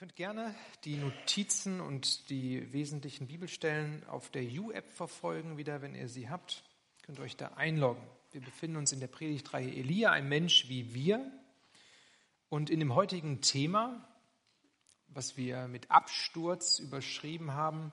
könnt gerne die Notizen und die wesentlichen Bibelstellen auf der U-App verfolgen, wieder, wenn ihr sie habt. Ihr könnt euch da einloggen. Wir befinden uns in der Predigtreihe Elia, ein Mensch wie wir. Und in dem heutigen Thema, was wir mit Absturz überschrieben haben,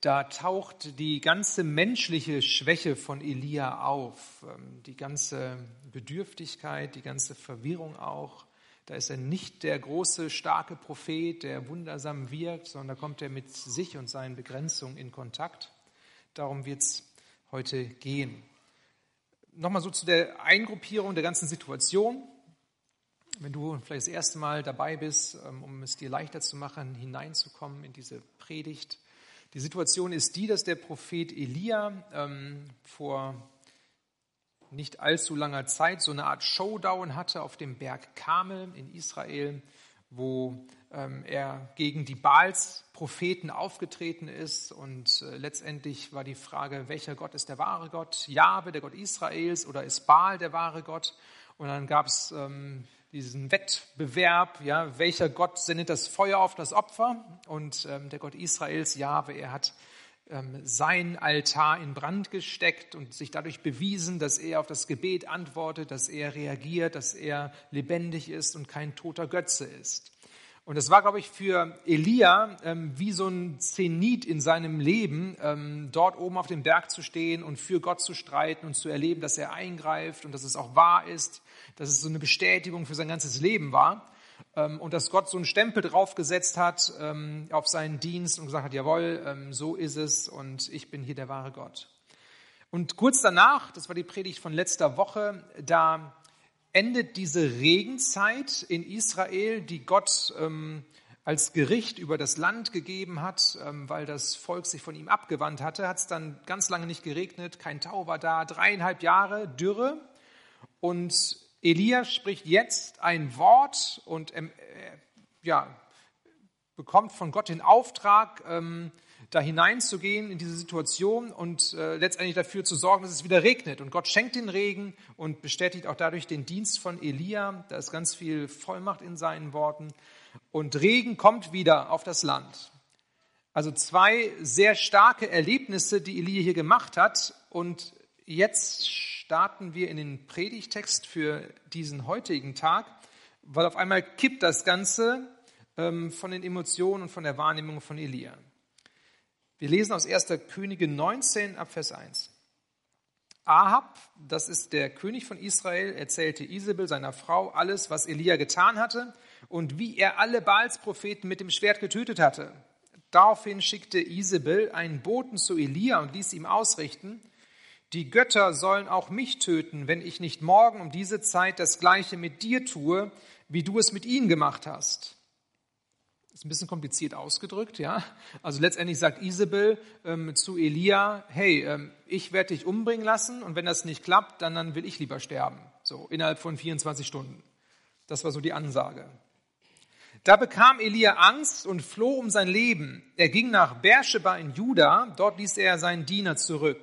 da taucht die ganze menschliche Schwäche von Elia auf, ähm, die ganze Bedürftigkeit, die ganze Verwirrung auch da ist er nicht der große, starke Prophet, der wundersam wirkt, sondern da kommt er mit sich und seinen Begrenzungen in Kontakt. Darum wird es heute gehen. Nochmal so zu der Eingruppierung der ganzen Situation. Wenn du vielleicht das erste Mal dabei bist, ähm, um es dir leichter zu machen, hineinzukommen in diese Predigt. Die Situation ist die, dass der Prophet Elia ähm, vor nicht allzu langer Zeit so eine Art Showdown hatte auf dem Berg Kamel in Israel, wo ähm, er gegen die Baals Propheten aufgetreten ist. Und äh, letztendlich war die Frage, welcher Gott ist der wahre Gott? Jahwe, der Gott Israels, oder ist Baal der wahre Gott? Und dann gab es ähm, diesen Wettbewerb, ja, welcher Gott sendet das Feuer auf das Opfer? Und ähm, der Gott Israels, Jahwe, er hat sein Altar in Brand gesteckt und sich dadurch bewiesen, dass er auf das Gebet antwortet, dass er reagiert, dass er lebendig ist und kein toter Götze ist. Und das war, glaube ich, für Elia ähm, wie so ein Zenit in seinem Leben, ähm, dort oben auf dem Berg zu stehen und für Gott zu streiten und zu erleben, dass er eingreift und dass es auch wahr ist, dass es so eine Bestätigung für sein ganzes Leben war. Ähm, und dass Gott so einen Stempel draufgesetzt hat ähm, auf seinen Dienst und gesagt hat, jawohl, ähm, so ist es und ich bin hier der wahre Gott. Und kurz danach, das war die Predigt von letzter Woche, da endet diese Regenzeit in Israel, die Gott als Gericht über das Land gegeben hat, weil das Volk sich von ihm abgewandt hatte, hat es dann ganz lange nicht geregnet, kein Tau war da, dreieinhalb Jahre Dürre. Und Elia spricht jetzt ein Wort und ähm, äh, ja, bekommt von Gott den Auftrag, ähm, da hineinzugehen in diese Situation und äh, letztendlich dafür zu sorgen, dass es wieder regnet. Und Gott schenkt den Regen und bestätigt auch dadurch den Dienst von Elia. Da ist ganz viel Vollmacht in seinen Worten. Und Regen kommt wieder auf das Land. Also zwei sehr starke Erlebnisse, die Elia hier gemacht hat. Und jetzt starten wir in den Predigtext für diesen heutigen Tag, weil auf einmal kippt das Ganze ähm, von den Emotionen und von der Wahrnehmung von Elia. Wir lesen aus 1. Könige 19 ab Vers 1. Ahab, das ist der König von Israel, erzählte Isabel, seiner Frau, alles, was Elia getan hatte und wie er alle Baals-Propheten mit dem Schwert getötet hatte. Daraufhin schickte Isabel einen Boten zu Elia und ließ ihm ausrichten, die Götter sollen auch mich töten, wenn ich nicht morgen um diese Zeit das gleiche mit dir tue, wie du es mit ihnen gemacht hast. Das ist ein bisschen kompliziert ausgedrückt, ja. Also letztendlich sagt Isabel ähm, zu Elia, hey, ähm, ich werde dich umbringen lassen und wenn das nicht klappt, dann, dann will ich lieber sterben. So, innerhalb von 24 Stunden. Das war so die Ansage. Da bekam Elia Angst und floh um sein Leben. Er ging nach Beersheba in Juda, dort ließ er seinen Diener zurück.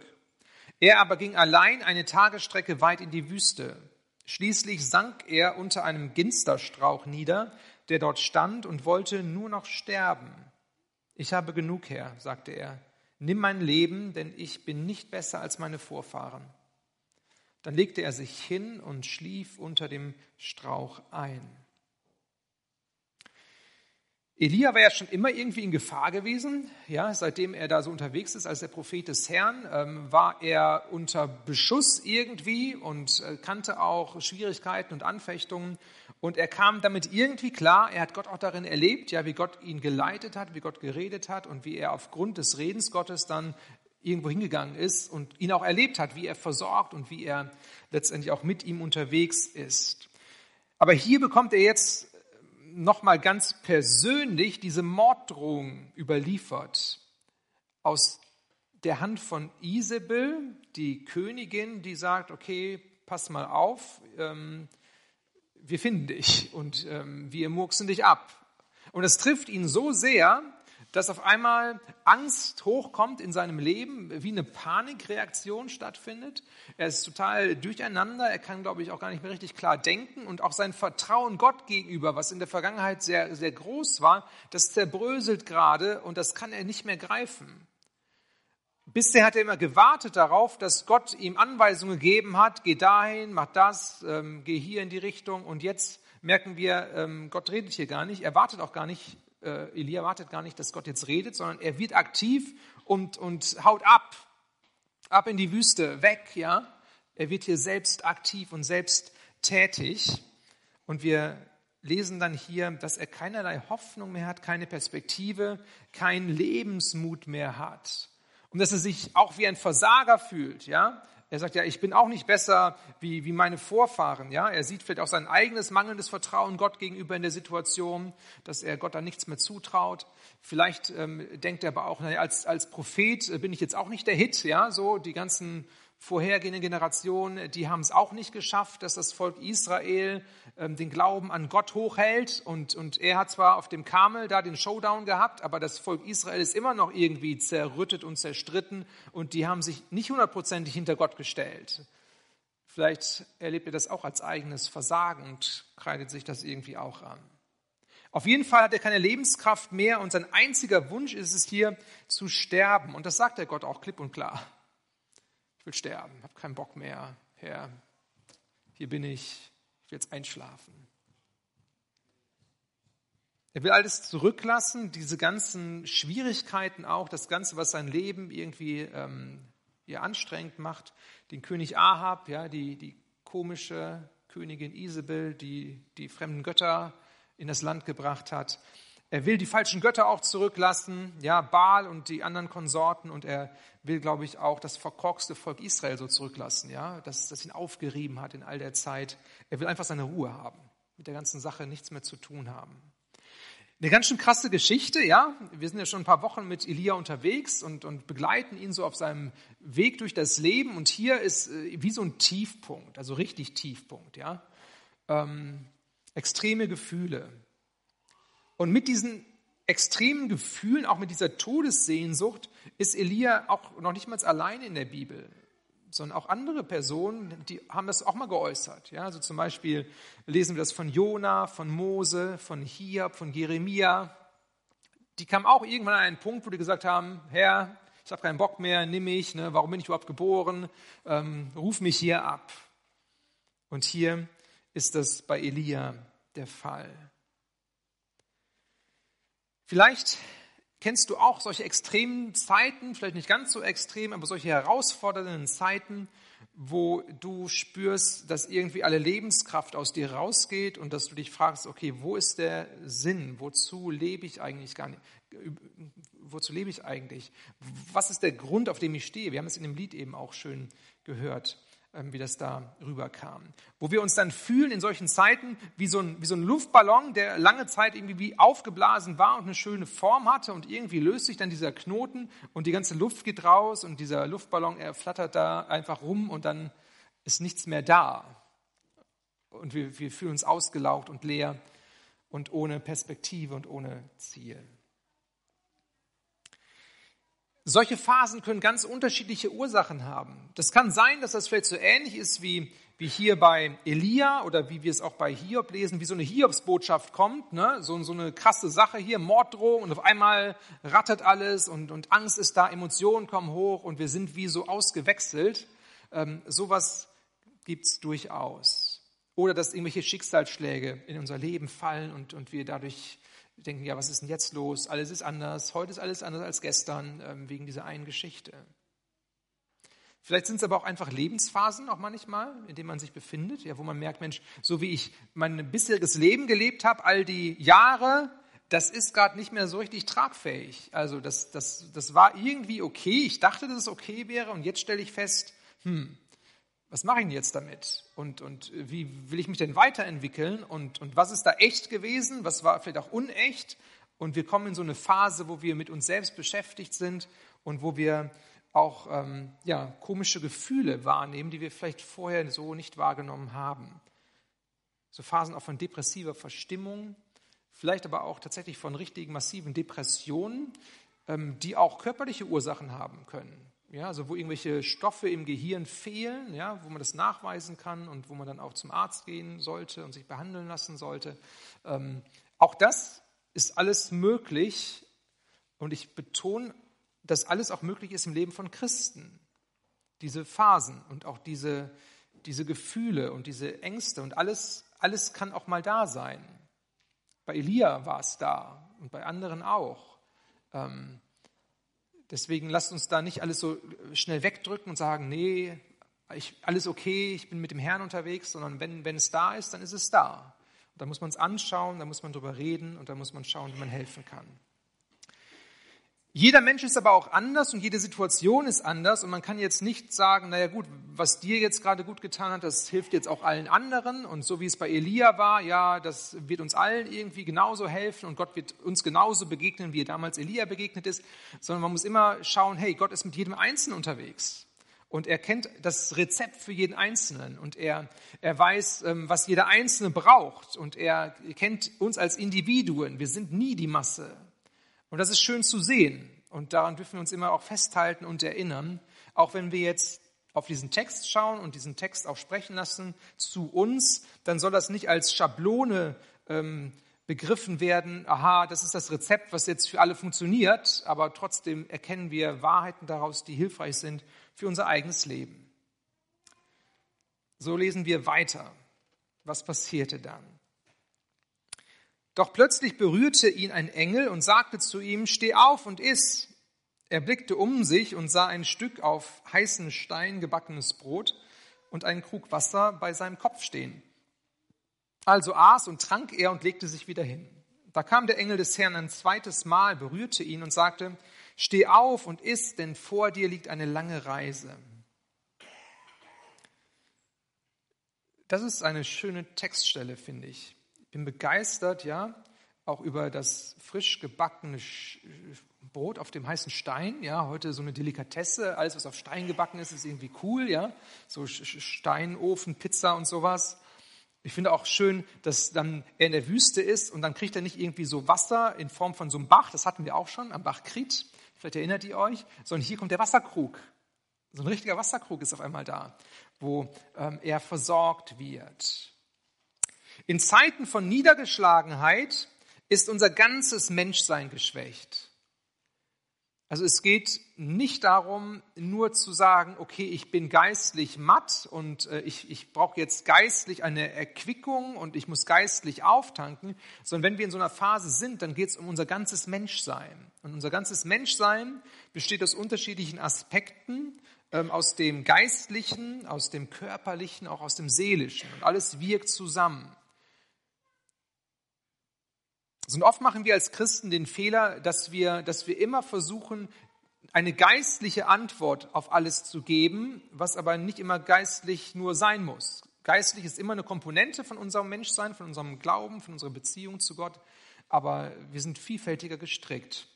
Er aber ging allein eine Tagesstrecke weit in die Wüste. Schließlich sank er unter einem Ginsterstrauch nieder, der dort stand und wollte nur noch sterben. Ich habe genug, Herr, sagte er. Nimm mein Leben, denn ich bin nicht besser als meine Vorfahren. Dann legte er sich hin und schlief unter dem Strauch ein. Elia war ja schon immer irgendwie in Gefahr gewesen. Ja, seitdem er da so unterwegs ist als der Prophet des Herrn, ähm, war er unter Beschuss irgendwie und äh, kannte auch Schwierigkeiten und Anfechtungen. Und er kam damit irgendwie klar. Er hat Gott auch darin erlebt, ja, wie Gott ihn geleitet hat, wie Gott geredet hat und wie er aufgrund des Redens Gottes dann irgendwo hingegangen ist und ihn auch erlebt hat, wie er versorgt und wie er letztendlich auch mit ihm unterwegs ist. Aber hier bekommt er jetzt nochmal ganz persönlich diese Morddrohung überliefert aus der Hand von Isabel, die Königin, die sagt, okay, pass mal auf, ähm, wir finden dich und ähm, wir murksen dich ab. Und es trifft ihn so sehr, dass auf einmal Angst hochkommt in seinem Leben, wie eine Panikreaktion stattfindet. Er ist total durcheinander, er kann, glaube ich, auch gar nicht mehr richtig klar denken und auch sein Vertrauen Gott gegenüber, was in der Vergangenheit sehr, sehr groß war, das zerbröselt gerade und das kann er nicht mehr greifen. Bisher hat er immer gewartet darauf, dass Gott ihm Anweisungen gegeben hat, geh dahin, mach das, ähm, geh hier in die Richtung und jetzt merken wir, ähm, Gott redet hier gar nicht, er wartet auch gar nicht äh, Elia wartet gar nicht, dass Gott jetzt redet, sondern er wird aktiv und, und haut ab, ab in die Wüste, weg, ja. Er wird hier selbst aktiv und selbst tätig. Und wir lesen dann hier, dass er keinerlei Hoffnung mehr hat, keine Perspektive, keinen Lebensmut mehr hat. Und dass er sich auch wie ein Versager fühlt, ja. Er sagt ja, ich bin auch nicht besser wie, wie meine Vorfahren. Ja, er sieht vielleicht auch sein eigenes mangelndes Vertrauen Gott gegenüber in der Situation, dass er Gott da nichts mehr zutraut. Vielleicht ähm, denkt er aber auch, naja, als, als Prophet bin ich jetzt auch nicht der Hit. Ja, so die ganzen vorhergehenden Generationen, die haben es auch nicht geschafft, dass das Volk Israel ähm, den Glauben an Gott hochhält. Und, und er hat zwar auf dem Kamel da den Showdown gehabt, aber das Volk Israel ist immer noch irgendwie zerrüttet und zerstritten und die haben sich nicht hundertprozentig hinter Gott gestellt. Vielleicht erlebt er das auch als eigenes Versagen und kreidet sich das irgendwie auch an. Auf jeden Fall hat er keine Lebenskraft mehr und sein einziger Wunsch ist es hier zu sterben. Und das sagt der Gott auch klipp und klar ich will sterben, habe keinen Bock mehr, Herr, hier bin ich, ich will jetzt einschlafen. Er will alles zurücklassen, diese ganzen Schwierigkeiten auch, das Ganze, was sein Leben irgendwie ähm, hier anstrengend macht. Den König Ahab, ja, die, die komische Königin Isabel, die die fremden Götter in das Land gebracht hat. Er will die falschen Götter auch zurücklassen, ja, Baal und die anderen Konsorten und er will, glaube ich, auch das verkorkste Volk Israel so zurücklassen, ja, das, das ihn aufgerieben hat in all der Zeit. Er will einfach seine Ruhe haben, mit der ganzen Sache nichts mehr zu tun haben. Eine ganz schön krasse Geschichte, ja. Wir sind ja schon ein paar Wochen mit Elia unterwegs und, und begleiten ihn so auf seinem Weg durch das Leben. Und hier ist äh, wie so ein Tiefpunkt, also richtig Tiefpunkt, ja. Ähm, extreme Gefühle, und mit diesen extremen Gefühlen, auch mit dieser Todessehnsucht, ist Elia auch noch nicht mal allein in der Bibel, sondern auch andere Personen, die haben das auch mal geäußert. Ja, also zum Beispiel lesen wir das von Jona, von Mose, von Hiob, von Jeremia. Die kamen auch irgendwann an einen Punkt, wo die gesagt haben, Herr, ich habe keinen Bock mehr, nimm mich, ne, warum bin ich überhaupt geboren, ähm, ruf mich hier ab. Und hier ist das bei Elia der Fall. Vielleicht kennst du auch solche extremen Zeiten, vielleicht nicht ganz so extrem, aber solche herausfordernden Zeiten, wo du spürst, dass irgendwie alle Lebenskraft aus dir rausgeht und dass du dich fragst, okay, wo ist der Sinn? Wozu lebe ich eigentlich gar nicht? Wozu lebe ich eigentlich? Was ist der Grund, auf dem ich stehe? Wir haben es in dem Lied eben auch schön gehört. Ähm, wie das da rüberkam. Wo wir uns dann fühlen in solchen Zeiten wie so, ein, wie so ein Luftballon, der lange Zeit irgendwie wie aufgeblasen war und eine schöne Form hatte und irgendwie löst sich dann dieser Knoten und die ganze Luft geht raus und dieser Luftballon, er flattert da einfach rum und dann ist nichts mehr da. Und wir, wir fühlen uns ausgelaugt und leer und ohne Perspektive und ohne Ziel. Solche Phasen können ganz unterschiedliche Ursachen haben. Das kann sein, dass das vielleicht so ähnlich ist wie, wie hier bei Elia oder wie wir es auch bei Hiob lesen, wie so eine Hiobsbotschaft kommt, ne? so, so eine krasse Sache hier, Morddrohung und auf einmal rattert alles und, und Angst ist da, Emotionen kommen hoch und wir sind wie so ausgewechselt. Ähm, sowas gibt's durchaus. Oder dass irgendwelche Schicksalsschläge in unser Leben fallen und, und wir dadurch denken, ja, was ist denn jetzt los? Alles ist anders. Heute ist alles anders als gestern ähm, wegen dieser einen Geschichte. Vielleicht sind es aber auch einfach Lebensphasen, auch manchmal, in denen man sich befindet, ja, wo man merkt, Mensch, so wie ich mein bisheriges Leben gelebt habe, all die Jahre, das ist gerade nicht mehr so richtig tragfähig. Also das, das, das war irgendwie okay. Ich dachte, dass es okay wäre und jetzt stelle ich fest, hm, was mache ich denn jetzt damit? Und, und wie will ich mich denn weiterentwickeln? Und, und was ist da echt gewesen? Was war vielleicht auch unecht? Und wir kommen in so eine Phase, wo wir mit uns selbst beschäftigt sind und wo wir auch ähm, ja, komische Gefühle wahrnehmen, die wir vielleicht vorher so nicht wahrgenommen haben. So Phasen auch von depressiver Verstimmung, vielleicht aber auch tatsächlich von richtigen massiven Depressionen, ähm, die auch körperliche Ursachen haben können. Ja, also wo irgendwelche Stoffe im Gehirn fehlen, ja, wo man das nachweisen kann und wo man dann auch zum Arzt gehen sollte und sich behandeln lassen sollte. Ähm, auch das ist alles möglich und ich betone, dass alles auch möglich ist im Leben von Christen. Diese Phasen und auch diese, diese Gefühle und diese Ängste und alles, alles kann auch mal da sein. Bei Elia war es da und bei anderen auch. Ähm, Deswegen lasst uns da nicht alles so schnell wegdrücken und sagen, nee, ich, alles okay, ich bin mit dem Herrn unterwegs, sondern wenn, wenn es da ist, dann ist es da. Da muss man es anschauen, da muss man drüber reden und da muss man schauen, wie man helfen kann. Jeder Mensch ist aber auch anders und jede Situation ist anders und man kann jetzt nicht sagen, naja gut, was dir jetzt gerade gut getan hat, das hilft jetzt auch allen anderen und so wie es bei Elia war, ja, das wird uns allen irgendwie genauso helfen und Gott wird uns genauso begegnen, wie er damals Elia begegnet ist, sondern man muss immer schauen, hey, Gott ist mit jedem Einzelnen unterwegs und er kennt das Rezept für jeden Einzelnen und er, er weiß, ähm, was jeder Einzelne braucht und er kennt uns als Individuen, wir sind nie die Masse. Und das ist schön zu sehen. Und daran dürfen wir uns immer auch festhalten und erinnern. Auch wenn wir jetzt auf diesen Text schauen und diesen Text auch sprechen lassen zu uns, dann soll das nicht als Schablone ähm, begriffen werden, aha, das ist das Rezept, was jetzt für alle funktioniert, aber trotzdem erkennen wir Wahrheiten daraus, die hilfreich sind für unser eigenes Leben. So lesen wir weiter. Was passierte dann? Doch plötzlich berührte ihn ein Engel und sagte zu ihm, steh auf und iss. Er blickte um sich und sah ein Stück auf heißen Stein gebackenes Brot und einen Krug Wasser bei seinem Kopf stehen. Also aß und trank er und legte sich wieder hin. Da kam der Engel des Herrn ein zweites Mal, berührte ihn und sagte, steh auf und iss, denn vor dir liegt eine lange Reise. Das ist eine schöne Textstelle, finde ich bin begeistert, ja, auch über das frisch gebackene Brot auf dem heißen Stein. Ja, heute so eine Delikatesse. Alles, was auf Stein gebacken ist, ist irgendwie cool. Ja, so Steinofen, Pizza und sowas. Ich finde auch schön, dass dann er in der Wüste ist und dann kriegt er nicht irgendwie so Wasser in Form von so einem Bach. Das hatten wir auch schon am Bach Krit. Vielleicht erinnert ihr euch. Sondern hier kommt der Wasserkrug. So ein richtiger Wasserkrug ist auf einmal da, wo ähm, er versorgt wird. In Zeiten von Niedergeschlagenheit ist unser ganzes Menschsein geschwächt. Also es geht nicht darum, nur zu sagen, okay, ich bin geistlich matt und äh, ich, ich brauche jetzt geistlich eine Erquickung und ich muss geistlich auftanken, sondern wenn wir in so einer Phase sind, dann geht es um unser ganzes Menschsein. Und unser ganzes Menschsein besteht aus unterschiedlichen Aspekten, ähm, aus dem Geistlichen, aus dem Körperlichen, auch aus dem Seelischen. Und alles wirkt zusammen. Und oft machen wir als Christen den Fehler, dass wir, dass wir immer versuchen, eine geistliche Antwort auf alles zu geben, was aber nicht immer geistlich nur sein muss. Geistlich ist immer eine Komponente von unserem Menschsein, von unserem Glauben, von unserer Beziehung zu Gott, aber wir sind vielfältiger gestrickt.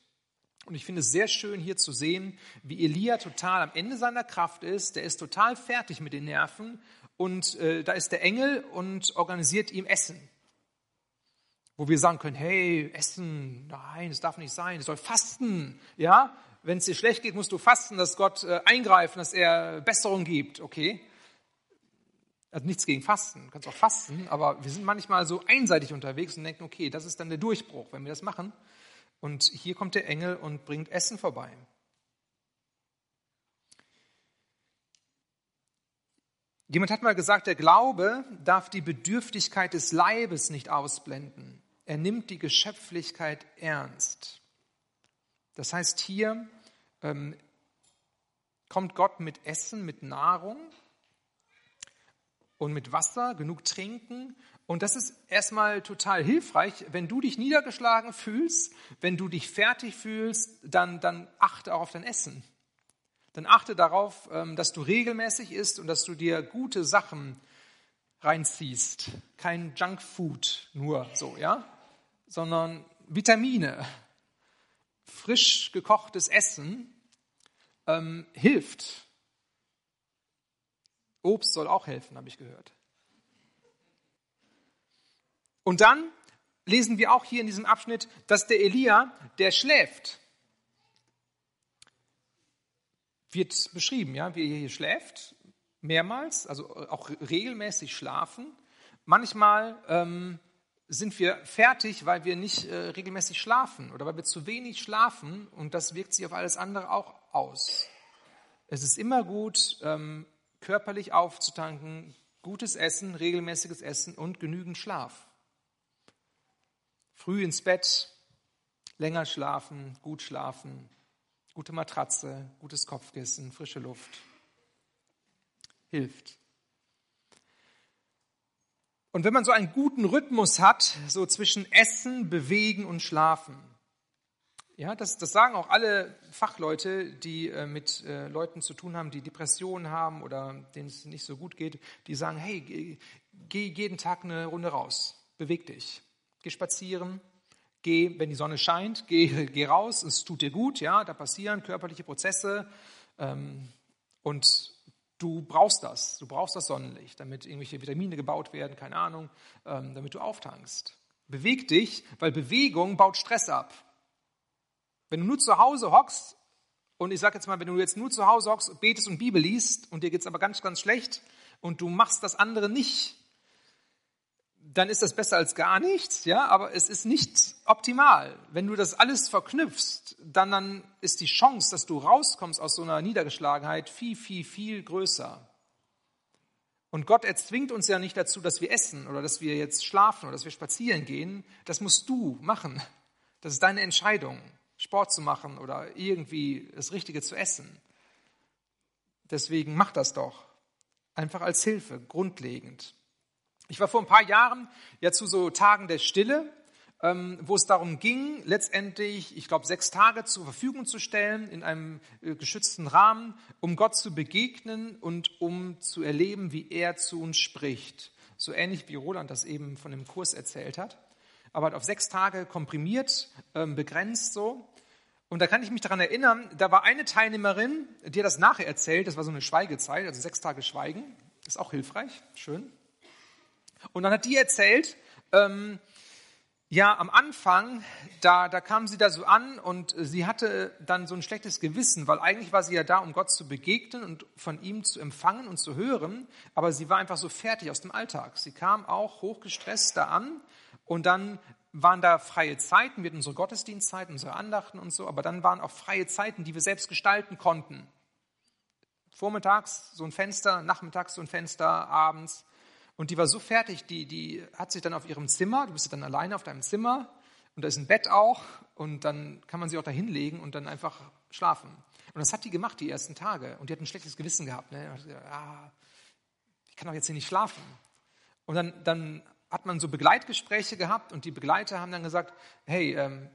Und ich finde es sehr schön hier zu sehen, wie Elia total am Ende seiner Kraft ist. Der ist total fertig mit den Nerven und äh, da ist der Engel und organisiert ihm Essen wo wir sagen können, hey, Essen, nein, das darf nicht sein, es soll fasten, ja? Wenn es dir schlecht geht, musst du fasten, dass Gott äh, eingreifen, dass er Besserung gibt, okay? Also nichts gegen Fasten, du kannst auch fasten, aber wir sind manchmal so einseitig unterwegs und denken, okay, das ist dann der Durchbruch, wenn wir das machen. Und hier kommt der Engel und bringt Essen vorbei. Jemand hat mal gesagt, der Glaube darf die Bedürftigkeit des Leibes nicht ausblenden. Er nimmt die Geschöpflichkeit ernst. Das heißt, hier ähm, kommt Gott mit Essen, mit Nahrung und mit Wasser, genug trinken. Und das ist erstmal total hilfreich. Wenn du dich niedergeschlagen fühlst, wenn du dich fertig fühlst, dann, dann achte auch auf dein Essen. Dann achte darauf, ähm, dass du regelmäßig isst und dass du dir gute Sachen reinziehst. Kein Junkfood nur so, ja? Sondern Vitamine, frisch gekochtes Essen ähm, hilft. Obst soll auch helfen, habe ich gehört. Und dann lesen wir auch hier in diesem Abschnitt, dass der Elia, der schläft, wird beschrieben, ja, wie er hier schläft, mehrmals, also auch regelmäßig schlafen. Manchmal ähm, sind wir fertig, weil wir nicht äh, regelmäßig schlafen oder weil wir zu wenig schlafen und das wirkt sich auf alles andere auch aus. Es ist immer gut, ähm, körperlich aufzutanken, gutes Essen, regelmäßiges Essen und genügend Schlaf. Früh ins Bett, länger schlafen, gut schlafen, gute Matratze, gutes Kopfkissen, frische Luft. Hilft. Und wenn man so einen guten Rhythmus hat, so zwischen Essen, Bewegen und Schlafen, ja, das, das sagen auch alle Fachleute, die äh, mit äh, Leuten zu tun haben, die Depressionen haben oder denen es nicht so gut geht, die sagen, hey, geh, jeden Tag eine Runde raus, beweg dich, geh spazieren, geh, wenn die Sonne scheint, geh, geh raus, es tut dir gut, ja, da passieren körperliche Prozesse ähm, und Du brauchst das, du brauchst das Sonnenlicht, damit irgendwelche Vitamine gebaut werden, keine Ahnung, ähm, damit du auftankst. Beweg dich, weil Bewegung baut Stress ab. Wenn du nur zu Hause hockst, und ich sage jetzt mal, wenn du jetzt nur zu Hause hockst, betest und Bibel liest und dir geht es aber ganz, ganz schlecht und du machst das andere nicht, dann ist das besser als gar nichts, ja, aber es ist nicht optimal. Wenn du das alles verknüpfst, dann, dann ist die Chance, dass du rauskommst aus so einer Niedergeschlagenheit viel, viel, viel größer. Und Gott erzwingt uns ja nicht dazu, dass wir essen oder dass wir jetzt schlafen oder dass wir spazieren gehen. Das musst du machen. Das ist deine Entscheidung, Sport zu machen oder irgendwie das Richtige zu essen. Deswegen mach das doch. Einfach als Hilfe, grundlegend. Ich war vor ein paar Jahren ja zu so Tagen der Stille, ähm, wo es darum ging, letztendlich, ich glaube, sechs Tage zur Verfügung zu stellen in einem äh, geschützten Rahmen, um Gott zu begegnen und um zu erleben, wie er zu uns spricht. So ähnlich wie Roland das eben von dem Kurs erzählt hat. Aber halt auf sechs Tage komprimiert, ähm, begrenzt so. Und da kann ich mich daran erinnern, da war eine Teilnehmerin, die hat das nachher erzählt, das war so eine Schweigezeit, also sechs Tage Schweigen, ist auch hilfreich, schön. Und dann hat die erzählt, ähm, ja, am Anfang, da, da kam sie da so an und sie hatte dann so ein schlechtes Gewissen, weil eigentlich war sie ja da, um Gott zu begegnen und von ihm zu empfangen und zu hören, aber sie war einfach so fertig aus dem Alltag. Sie kam auch hochgestresst da an und dann waren da freie Zeiten, wir hatten unsere Gottesdienstzeiten, unsere Andachten und so, aber dann waren auch freie Zeiten, die wir selbst gestalten konnten. Vormittags so ein Fenster, nachmittags so ein Fenster, abends. Und die war so fertig, die, die hat sich dann auf ihrem Zimmer, du bist dann alleine auf deinem Zimmer und da ist ein Bett auch und dann kann man sie auch da hinlegen und dann einfach schlafen. Und das hat die gemacht die ersten Tage und die hat ein schlechtes Gewissen gehabt. Ne? Ja, ich kann doch jetzt hier nicht schlafen. Und dann, dann hat man so Begleitgespräche gehabt und die Begleiter haben dann gesagt, hey, ähm,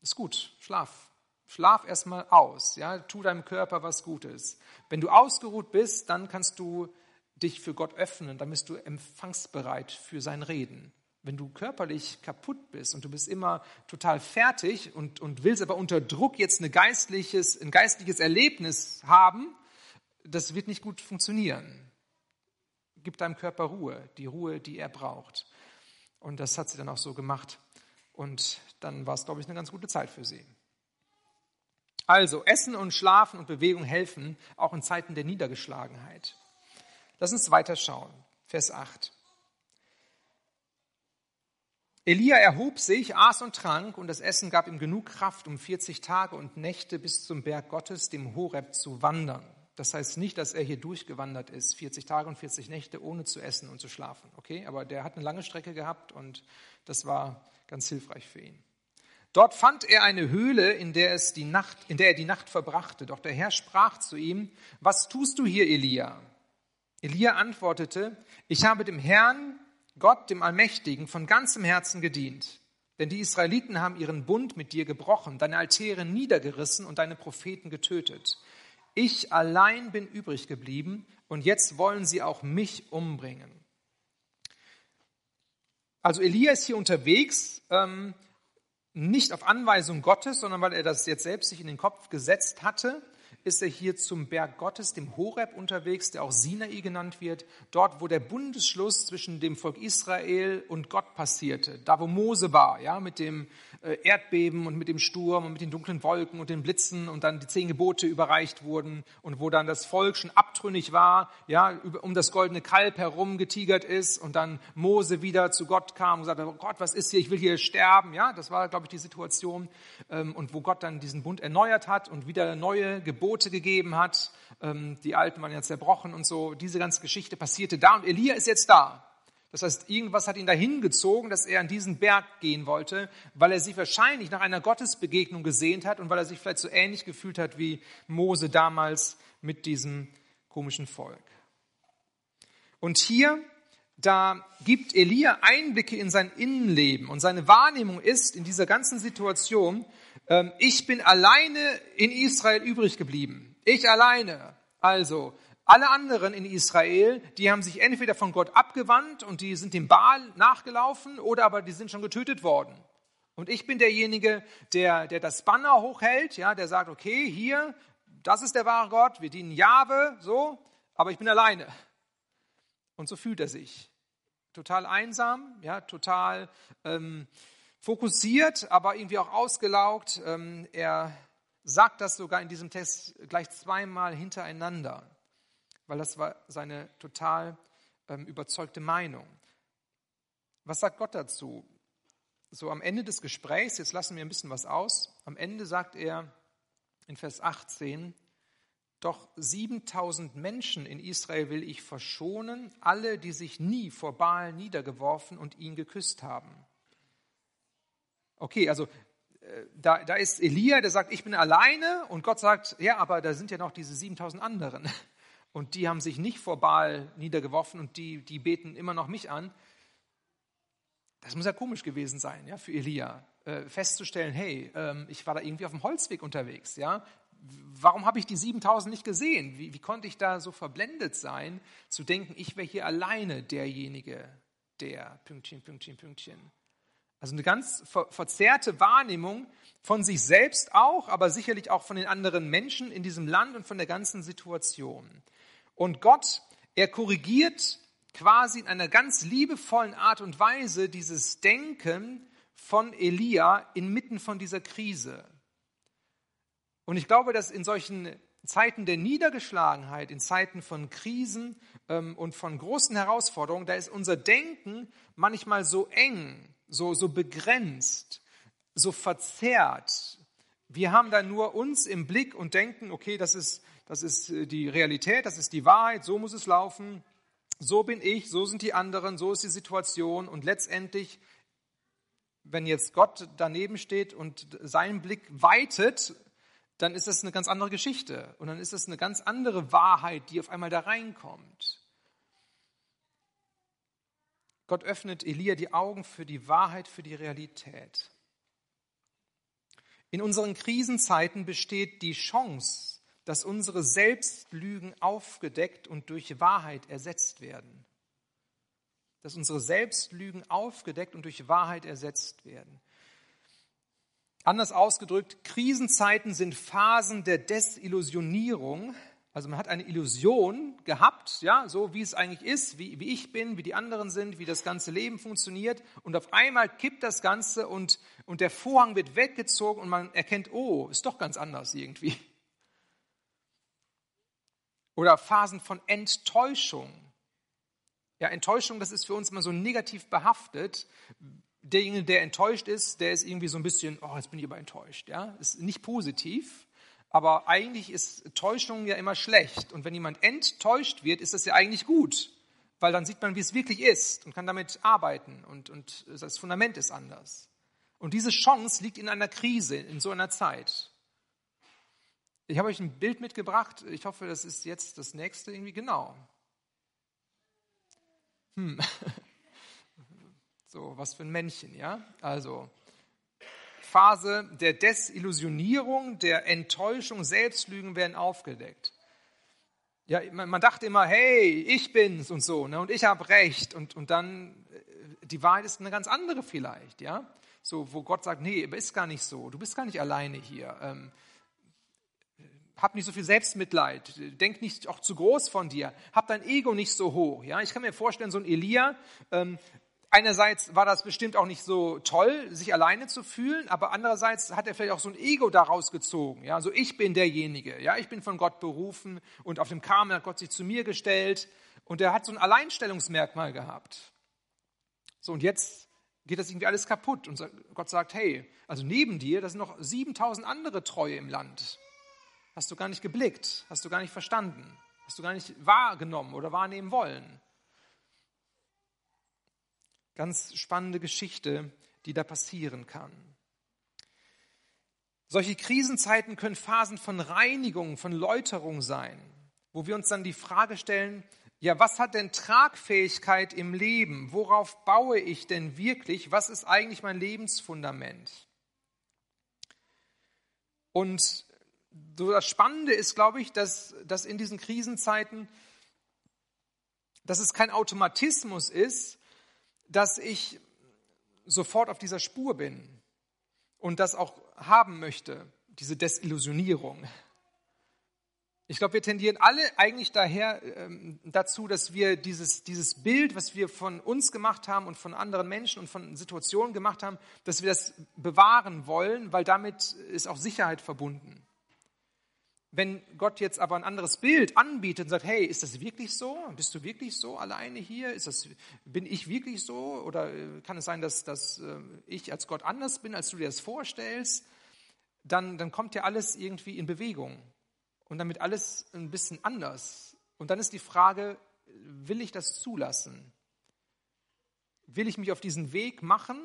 ist gut, schlaf. Schlaf erstmal aus, ja, tu deinem Körper was Gutes. Wenn du ausgeruht bist, dann kannst du dich für Gott öffnen, dann bist du empfangsbereit für sein Reden. Wenn du körperlich kaputt bist und du bist immer total fertig und, und willst aber unter Druck jetzt eine geistliches, ein geistliches Erlebnis haben, das wird nicht gut funktionieren. Gib deinem Körper Ruhe, die Ruhe, die er braucht. Und das hat sie dann auch so gemacht. Und dann war es, glaube ich, eine ganz gute Zeit für sie. Also, Essen und Schlafen und Bewegung helfen, auch in Zeiten der Niedergeschlagenheit. Lass uns weiter schauen. Vers 8. Elia erhob sich, aß und trank, und das Essen gab ihm genug Kraft, um 40 Tage und Nächte bis zum Berg Gottes, dem Horeb, zu wandern. Das heißt nicht, dass er hier durchgewandert ist, 40 Tage und 40 Nächte, ohne zu essen und zu schlafen. Okay, aber der hat eine lange Strecke gehabt und das war ganz hilfreich für ihn. Dort fand er eine Höhle, in der, es die Nacht, in der er die Nacht verbrachte. Doch der Herr sprach zu ihm, was tust du hier, Elia? Elia antwortete, ich habe dem Herrn, Gott, dem Allmächtigen, von ganzem Herzen gedient. Denn die Israeliten haben ihren Bund mit dir gebrochen, deine Altäre niedergerissen und deine Propheten getötet. Ich allein bin übrig geblieben und jetzt wollen sie auch mich umbringen. Also Elia ist hier unterwegs, ähm, nicht auf Anweisung Gottes, sondern weil er das jetzt selbst sich in den Kopf gesetzt hatte ist er hier zum Berg Gottes, dem Horeb unterwegs, der auch Sinai genannt wird, dort, wo der Bundesschluss zwischen dem Volk Israel und Gott passierte, da wo Mose war, ja, mit dem äh, Erdbeben und mit dem Sturm und mit den dunklen Wolken und den Blitzen und dann die zehn Gebote überreicht wurden und wo dann das Volk schon abtrünnig war, ja, um das goldene Kalb herum getigert ist und dann Mose wieder zu Gott kam und sagte, oh Gott, was ist hier, ich will hier sterben, ja, das war, glaube ich, die Situation ähm, und wo Gott dann diesen Bund erneuert hat und wieder neue Gebote gegeben hat, ähm, die alten waren ja zerbrochen und so, diese ganze Geschichte passierte da und Elia ist jetzt da. Das heißt, irgendwas hat ihn dahin gezogen, dass er an diesen Berg gehen wollte, weil er sich wahrscheinlich nach einer Gottesbegegnung gesehnt hat und weil er sich vielleicht so ähnlich gefühlt hat wie Mose damals mit diesem komischen Volk. Und hier, da gibt Elia Einblicke in sein Innenleben und seine Wahrnehmung ist in dieser ganzen Situation, ich bin alleine in Israel übrig geblieben. Ich alleine. Also, alle anderen in Israel, die haben sich entweder von Gott abgewandt und die sind dem Baal nachgelaufen oder aber die sind schon getötet worden. Und ich bin derjenige, der, der das Banner hochhält, ja, der sagt, okay, hier, das ist der wahre Gott, wir dienen Jahwe, so, aber ich bin alleine. Und so fühlt er sich. Total einsam, ja, total ähm, fokussiert, aber irgendwie auch ausgelaugt. Ähm, er sagt das sogar in diesem Text gleich zweimal hintereinander weil das war seine total ähm, überzeugte Meinung. Was sagt Gott dazu? So am Ende des Gesprächs, jetzt lassen wir ein bisschen was aus, am Ende sagt er in Vers 18, doch 7000 Menschen in Israel will ich verschonen, alle, die sich nie vor Baal niedergeworfen und ihn geküsst haben. Okay, also äh, da, da ist Elia, der sagt, ich bin alleine und Gott sagt, ja, aber da sind ja noch diese 7000 anderen und die haben sich nicht vor Baal niedergeworfen und die, die beten immer noch mich an. Das muss ja komisch gewesen sein, ja, für Elia, äh, festzustellen, hey, ähm, ich war da irgendwie auf dem Holzweg unterwegs, ja. Warum habe ich die 7000 nicht gesehen? Wie, wie konnte ich da so verblendet sein, zu denken, ich wäre hier alleine derjenige, der Pünktchen, Pünktchen, Pünktchen. Also eine ganz ver verzerrte Wahrnehmung von sich selbst auch, aber sicherlich auch von den anderen Menschen in diesem Land und von der ganzen Situation. Und Gott, er korrigiert quasi in einer ganz liebevollen Art und Weise dieses Denken von Elia inmitten von dieser Krise. Und ich glaube, dass in solchen Zeiten der Niedergeschlagenheit, in Zeiten von Krisen ähm, und von großen Herausforderungen, da ist unser Denken manchmal so eng, so, so begrenzt, so verzerrt. Wir haben da nur uns im Blick und denken, okay, das ist das ist äh, die Realität, das ist die Wahrheit, so muss es laufen, so bin ich, so sind die anderen, so ist die Situation und letztendlich, wenn jetzt Gott daneben steht und seinen Blick weitet, dann ist das eine ganz andere Geschichte und dann ist das eine ganz andere Wahrheit, die auf einmal da reinkommt. Gott öffnet Elia die Augen für die Wahrheit, für die Realität. In unseren Krisenzeiten besteht die Chance, dass unsere Selbstlügen aufgedeckt und durch Wahrheit ersetzt werden. Dass unsere Selbstlügen aufgedeckt und durch Wahrheit ersetzt werden. Anders ausgedrückt, Krisenzeiten sind Phasen der Desillusionierung. Also man hat eine Illusion gehabt, ja, so wie es eigentlich ist, wie, wie ich bin, wie die anderen sind, wie das ganze Leben funktioniert. Und auf einmal kippt das Ganze und, und der Vorhang wird weggezogen und man erkennt, oh, ist doch ganz anders irgendwie. Oder Phasen von Enttäuschung. Ja, Enttäuschung, das ist für uns immer so negativ behaftet. Derjenige, der enttäuscht ist, der ist irgendwie so ein bisschen, oh, jetzt bin ich aber enttäuscht. Ja, ist nicht positiv. Aber eigentlich ist Täuschung ja immer schlecht. Und wenn jemand enttäuscht wird, ist das ja eigentlich gut. Weil dann sieht man, wie es wirklich ist und kann damit arbeiten. Und, und das Fundament ist anders. Und diese Chance liegt in einer Krise, in so einer Zeit. Ich habe euch ein Bild mitgebracht. Ich hoffe, das ist jetzt das nächste irgendwie genau. Hm. So, was für ein Männchen, ja? Also, Phase der Desillusionierung, der Enttäuschung, Selbstlügen werden aufgedeckt. Ja, man, man dachte immer, hey, ich bin's und so, ne, und ich habe recht. Und, und dann, äh, die Wahrheit ist eine ganz andere vielleicht, ja? So, wo Gott sagt, nee, ist gar nicht so, du bist gar nicht alleine hier. Ähm, hab nicht so viel Selbstmitleid, denk nicht auch zu groß von dir, hab dein Ego nicht so hoch. Ja, ich kann mir vorstellen, so ein Elia, ähm, einerseits war das bestimmt auch nicht so toll, sich alleine zu fühlen, aber andererseits hat er vielleicht auch so ein Ego daraus gezogen. Ja, so ich bin derjenige, ja, ich bin von Gott berufen und auf dem Karmel hat Gott sich zu mir gestellt und er hat so ein Alleinstellungsmerkmal gehabt. So und jetzt geht das irgendwie alles kaputt und Gott sagt, hey, also neben dir, da sind noch 7000 andere Treue im Land. Hast du gar nicht geblickt, hast du gar nicht verstanden, hast du gar nicht wahrgenommen oder wahrnehmen wollen. Ganz spannende Geschichte, die da passieren kann. Solche Krisenzeiten können Phasen von Reinigung, von Läuterung sein, wo wir uns dann die Frage stellen, ja, was hat denn Tragfähigkeit im Leben? Worauf baue ich denn wirklich? Was ist eigentlich mein Lebensfundament? Und so das Spannende ist, glaube ich, dass, dass in diesen Krisenzeiten, dass es kein Automatismus ist, dass ich sofort auf dieser Spur bin und das auch haben möchte, diese Desillusionierung. Ich glaube, wir tendieren alle eigentlich daher ähm, dazu, dass wir dieses, dieses Bild, was wir von uns gemacht haben und von anderen Menschen und von Situationen gemacht haben, dass wir das bewahren wollen, weil damit ist auch Sicherheit verbunden. Wenn Gott jetzt aber ein anderes Bild anbietet und sagt, hey, ist das wirklich so? Bist du wirklich so alleine hier? Ist das, bin ich wirklich so? Oder äh, kann es sein, dass, dass äh, ich als Gott anders bin, als du dir das vorstellst? Dann, dann kommt ja alles irgendwie in Bewegung und damit alles ein bisschen anders. Und dann ist die Frage, will ich das zulassen? Will ich mich auf diesen Weg machen?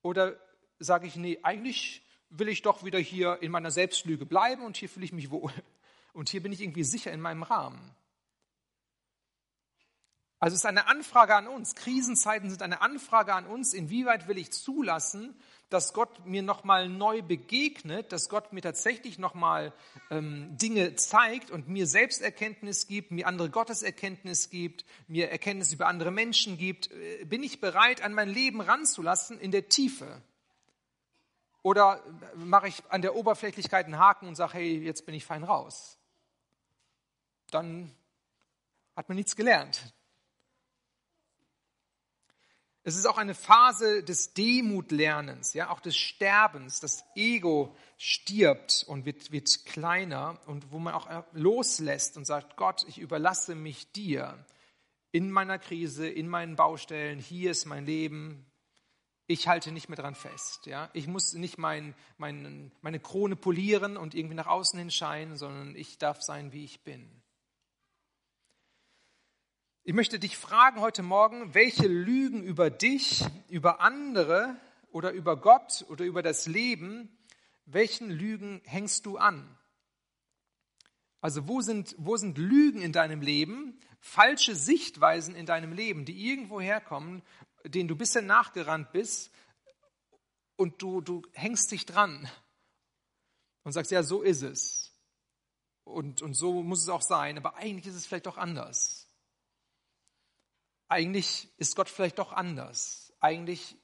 Oder sage ich, nee, eigentlich will ich doch wieder hier in meiner Selbstlüge bleiben und hier fühle ich mich wohl. Und hier bin ich irgendwie sicher in meinem Rahmen. Also es ist eine Anfrage an uns. Krisenzeiten sind eine Anfrage an uns. Inwieweit will ich zulassen, dass Gott mir nochmal neu begegnet, dass Gott mir tatsächlich nochmal ähm, Dinge zeigt und mir Selbsterkenntnis gibt, mir andere Gotteserkenntnis gibt, mir Erkenntnis über andere Menschen gibt. Äh, bin ich bereit, an mein Leben ranzulassen in der Tiefe? Oder mache ich an der Oberflächlichkeit einen Haken und sage, hey, jetzt bin ich fein raus? Dann hat man nichts gelernt. Es ist auch eine Phase des Demutlernens, ja, auch des Sterbens. Das Ego stirbt und wird, wird kleiner und wo man auch loslässt und sagt, Gott, ich überlasse mich dir in meiner Krise, in meinen Baustellen. Hier ist mein Leben ich halte nicht mehr dran fest. Ja? Ich muss nicht mein, mein, meine Krone polieren und irgendwie nach außen hin scheinen, sondern ich darf sein, wie ich bin. Ich möchte dich fragen heute Morgen, welche Lügen über dich, über andere oder über Gott oder über das Leben, welchen Lügen hängst du an? Also wo sind, wo sind Lügen in deinem Leben, falsche Sichtweisen in deinem Leben, die irgendwo herkommen denen du bisher nachgerannt bist und du, du hängst dich dran und sagst, ja, so ist es. Und, und so muss es auch sein, aber eigentlich ist es vielleicht doch anders. Eigentlich ist Gott vielleicht doch anders. Eigentlich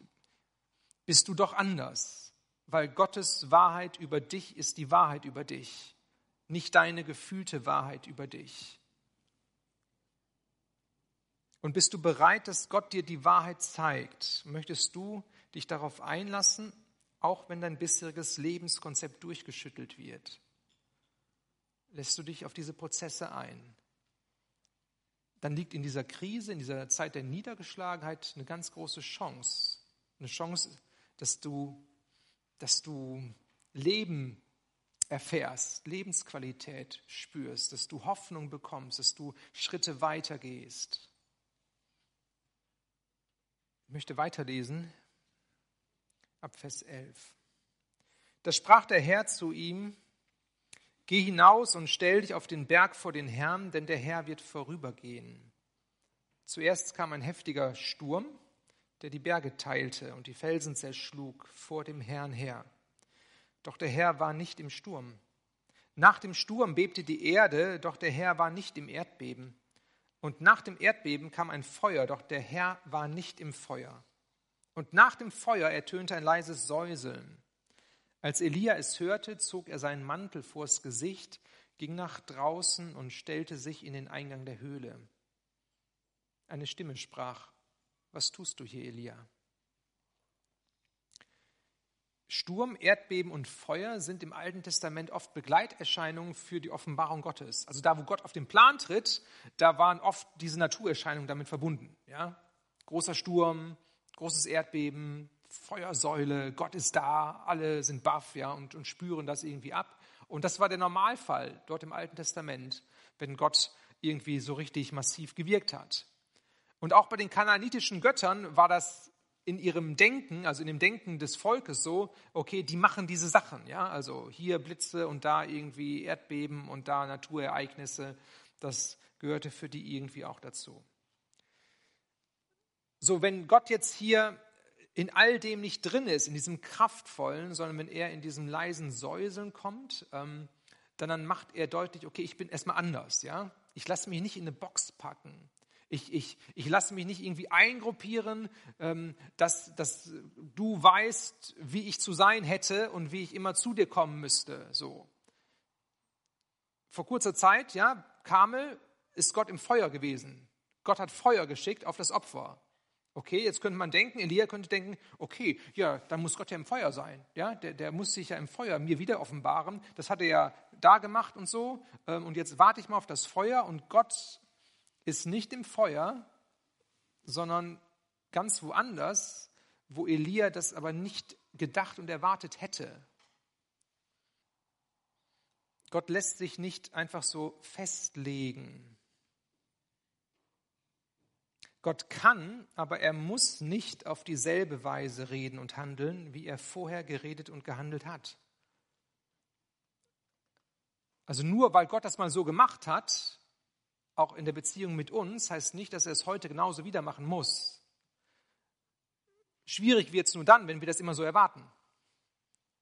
bist du doch anders, weil Gottes Wahrheit über dich ist die Wahrheit über dich, nicht deine gefühlte Wahrheit über dich. Und bist du bereit, dass Gott dir die Wahrheit zeigt? Möchtest du dich darauf einlassen, auch wenn dein bisheriges Lebenskonzept durchgeschüttelt wird? Lässt du dich auf diese Prozesse ein? Dann liegt in dieser Krise, in dieser Zeit der Niedergeschlagenheit eine ganz große Chance. Eine Chance, dass du, dass du Leben erfährst, Lebensqualität spürst, dass du Hoffnung bekommst, dass du Schritte weitergehst. Ich möchte weiterlesen ab Vers 11. Da sprach der Herr zu ihm, Geh hinaus und stell dich auf den Berg vor den Herrn, denn der Herr wird vorübergehen. Zuerst kam ein heftiger Sturm, der die Berge teilte und die Felsen zerschlug vor dem Herrn her. Doch der Herr war nicht im Sturm. Nach dem Sturm bebte die Erde, doch der Herr war nicht im Erdbeben. Und nach dem Erdbeben kam ein Feuer, doch der Herr war nicht im Feuer. Und nach dem Feuer ertönte ein leises Säuseln. Als Elia es hörte, zog er seinen Mantel vors Gesicht, ging nach draußen und stellte sich in den Eingang der Höhle. Eine Stimme sprach, was tust du hier, Elia? Sturm, Erdbeben und Feuer sind im Alten Testament oft Begleiterscheinungen für die Offenbarung Gottes. Also da, wo Gott auf den Plan tritt, da waren oft diese Naturerscheinungen damit verbunden. Ja? Großer Sturm, großes Erdbeben, Feuersäule, Gott ist da, alle sind baff ja, und, und spüren das irgendwie ab. Und das war der Normalfall dort im Alten Testament, wenn Gott irgendwie so richtig massiv gewirkt hat. Und auch bei den kanaanitischen Göttern war das in ihrem Denken, also in dem Denken des Volkes so, okay, die machen diese Sachen, ja, also hier Blitze und da irgendwie Erdbeben und da Naturereignisse, das gehörte für die irgendwie auch dazu. So, wenn Gott jetzt hier in all dem nicht drin ist, in diesem kraftvollen, sondern wenn er in diesem leisen Säuseln kommt, ähm, dann, dann macht er deutlich, okay, ich bin erstmal anders, ja. Ich lasse mich nicht in eine Box packen. Ich, ich, ich lasse mich nicht irgendwie eingruppieren, ähm, dass, dass du weißt, wie ich zu sein hätte und wie ich immer zu dir kommen müsste. So. Vor kurzer Zeit, ja, Kamel ist Gott im Feuer gewesen. Gott hat Feuer geschickt auf das Opfer. Okay, jetzt könnte man denken, Elia könnte denken, okay, ja, dann muss Gott ja im Feuer sein. Ja, der, der muss sich ja im Feuer mir wieder offenbaren. Das hat er ja da gemacht und so. Ähm, und jetzt warte ich mal auf das Feuer und Gott ist nicht im Feuer, sondern ganz woanders, wo Elia das aber nicht gedacht und erwartet hätte. Gott lässt sich nicht einfach so festlegen. Gott kann, aber er muss nicht auf dieselbe Weise reden und handeln, wie er vorher geredet und gehandelt hat. Also nur weil Gott das mal so gemacht hat, auch in der Beziehung mit uns, heißt nicht, dass er es heute genauso wieder machen muss. Schwierig wird es nur dann, wenn wir das immer so erwarten.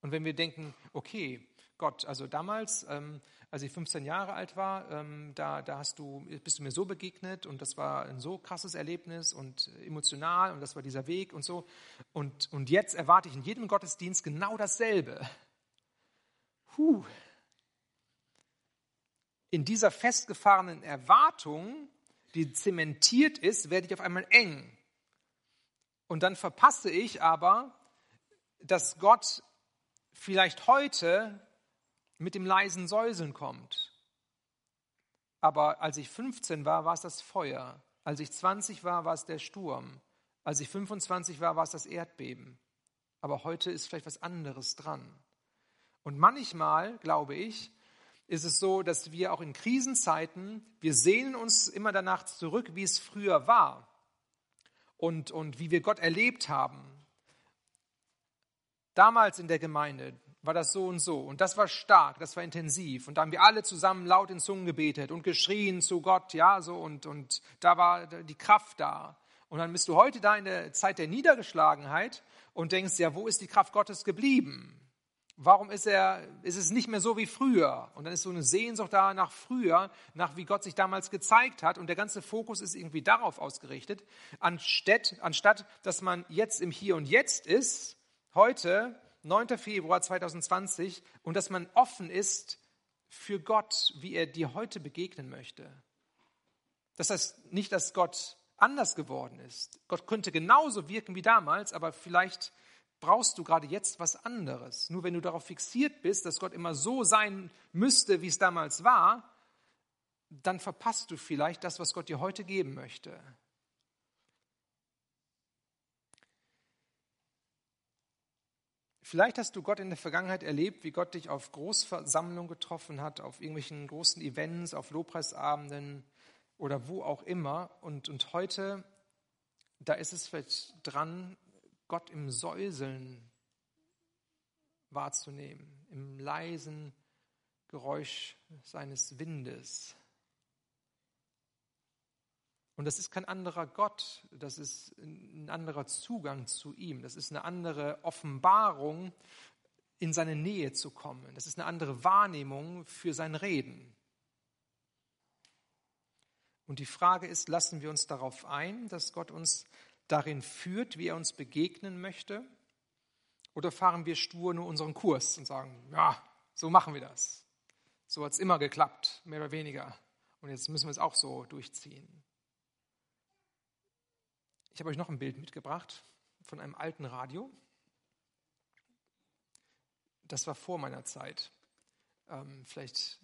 Und wenn wir denken, okay, Gott, also damals, ähm, als ich 15 Jahre alt war, ähm, da, da hast du, bist du mir so begegnet und das war ein so krasses Erlebnis und emotional und das war dieser Weg und so. Und, und jetzt erwarte ich in jedem Gottesdienst genau dasselbe. Puh, in dieser festgefahrenen Erwartung, die zementiert ist, werde ich auf einmal eng. Und dann verpasse ich aber, dass Gott vielleicht heute mit dem leisen Säuseln kommt. Aber als ich 15 war, war es das Feuer. Als ich 20 war, war es der Sturm. Als ich 25 war, war es das Erdbeben. Aber heute ist vielleicht was anderes dran. Und manchmal, glaube ich, ist es so, dass wir auch in Krisenzeiten, wir sehnen uns immer danach zurück, wie es früher war und, und wie wir Gott erlebt haben. Damals in der Gemeinde war das so und so und das war stark, das war intensiv und da haben wir alle zusammen laut in Zungen gebetet und geschrien zu Gott, ja, so und, und da war die Kraft da. Und dann bist du heute da in der Zeit der Niedergeschlagenheit und denkst, ja, wo ist die Kraft Gottes geblieben? Warum ist, er, ist es nicht mehr so wie früher? Und dann ist so eine Sehnsucht da nach früher, nach wie Gott sich damals gezeigt hat. Und der ganze Fokus ist irgendwie darauf ausgerichtet, anstatt, anstatt dass man jetzt im Hier und Jetzt ist, heute, 9. Februar 2020, und dass man offen ist für Gott, wie er dir heute begegnen möchte. Das heißt nicht, dass Gott anders geworden ist. Gott könnte genauso wirken wie damals, aber vielleicht brauchst du gerade jetzt was anderes. Nur wenn du darauf fixiert bist, dass Gott immer so sein müsste, wie es damals war, dann verpasst du vielleicht das, was Gott dir heute geben möchte. Vielleicht hast du Gott in der Vergangenheit erlebt, wie Gott dich auf Großversammlungen getroffen hat, auf irgendwelchen großen Events, auf Lobpreisabenden oder wo auch immer. Und, und heute, da ist es vielleicht dran, Gott im Säuseln wahrzunehmen, im leisen Geräusch seines Windes. Und das ist kein anderer Gott, das ist ein anderer Zugang zu ihm, das ist eine andere Offenbarung, in seine Nähe zu kommen. Das ist eine andere Wahrnehmung für sein Reden. Und die Frage ist, lassen wir uns darauf ein, dass Gott uns darin führt, wie er uns begegnen möchte? Oder fahren wir stur nur unseren Kurs und sagen, ja, so machen wir das. So hat es immer geklappt, mehr oder weniger. Und jetzt müssen wir es auch so durchziehen. Ich habe euch noch ein Bild mitgebracht von einem alten Radio. Das war vor meiner Zeit. Ähm, vielleicht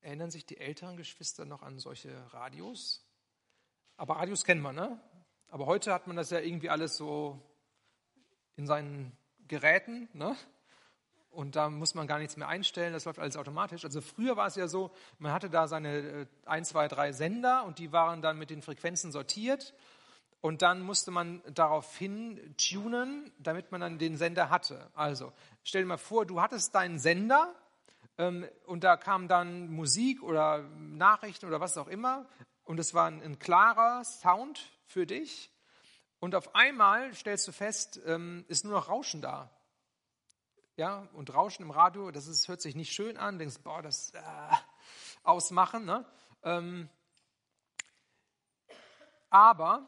erinnern sich die älteren Geschwister noch an solche Radios. Aber Radios kennt man, ne? Aber heute hat man das ja irgendwie alles so in seinen Geräten, ne? Und da muss man gar nichts mehr einstellen, das läuft alles automatisch. Also früher war es ja so, man hatte da seine äh, ein, zwei, drei Sender und die waren dann mit den Frequenzen sortiert. Und dann musste man daraufhin tunen, damit man dann den Sender hatte. Also stell dir mal vor, du hattest deinen Sender ähm, und da kam dann Musik oder Nachrichten oder was auch immer und es war ein, ein klarer Sound für dich. Und auf einmal stellst du fest, ähm, ist nur noch Rauschen da. Ja, und Rauschen im Radio, das ist, hört sich nicht schön an, denkst, boah, das äh, ausmachen. Ne? Ähm, aber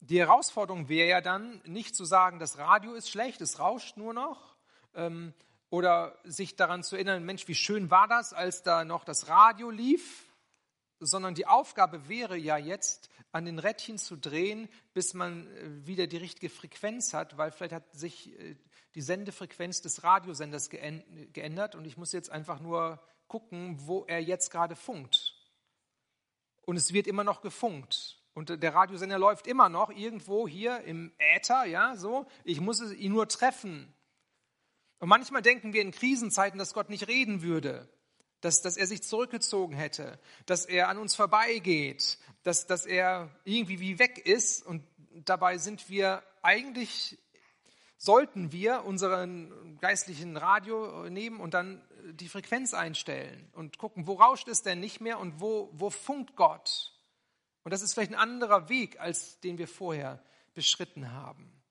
die Herausforderung wäre ja dann, nicht zu sagen, das Radio ist schlecht, es rauscht nur noch, ähm, oder sich daran zu erinnern, Mensch, wie schön war das, als da noch das Radio lief, sondern die Aufgabe wäre ja jetzt, an den Rädchen zu drehen, bis man äh, wieder die richtige Frequenz hat, weil vielleicht hat sich äh, die Sendefrequenz des Radiosenders geändert und ich muss jetzt einfach nur gucken, wo er jetzt gerade funkt. Und es wird immer noch gefunkt. Und der Radiosender läuft immer noch irgendwo hier im Äther, ja, so. Ich muss ihn nur treffen. Und manchmal denken wir in Krisenzeiten, dass Gott nicht reden würde, dass, dass er sich zurückgezogen hätte, dass er an uns vorbeigeht, dass, dass er irgendwie wie weg ist. Und dabei sind wir eigentlich, sollten wir unseren geistlichen Radio nehmen und dann die Frequenz einstellen und gucken, wo rauscht es denn nicht mehr und wo, wo funkt Gott. Und das ist vielleicht ein anderer Weg, als den wir vorher beschritten haben.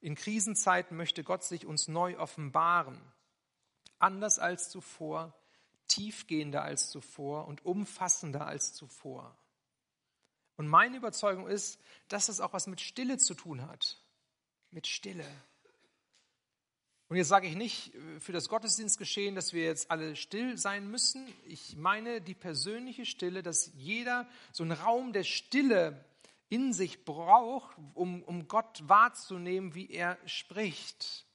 In Krisenzeiten möchte Gott sich uns neu offenbaren, anders als zuvor, tiefgehender als zuvor und umfassender als zuvor. Und meine Überzeugung ist, dass es auch was mit Stille zu tun hat. Mit Stille. Und jetzt sage ich nicht für das Gottesdienstgeschehen, dass wir jetzt alle still sein müssen. Ich meine die persönliche Stille, dass jeder so einen Raum der Stille in sich braucht, um, um Gott wahrzunehmen, wie er spricht.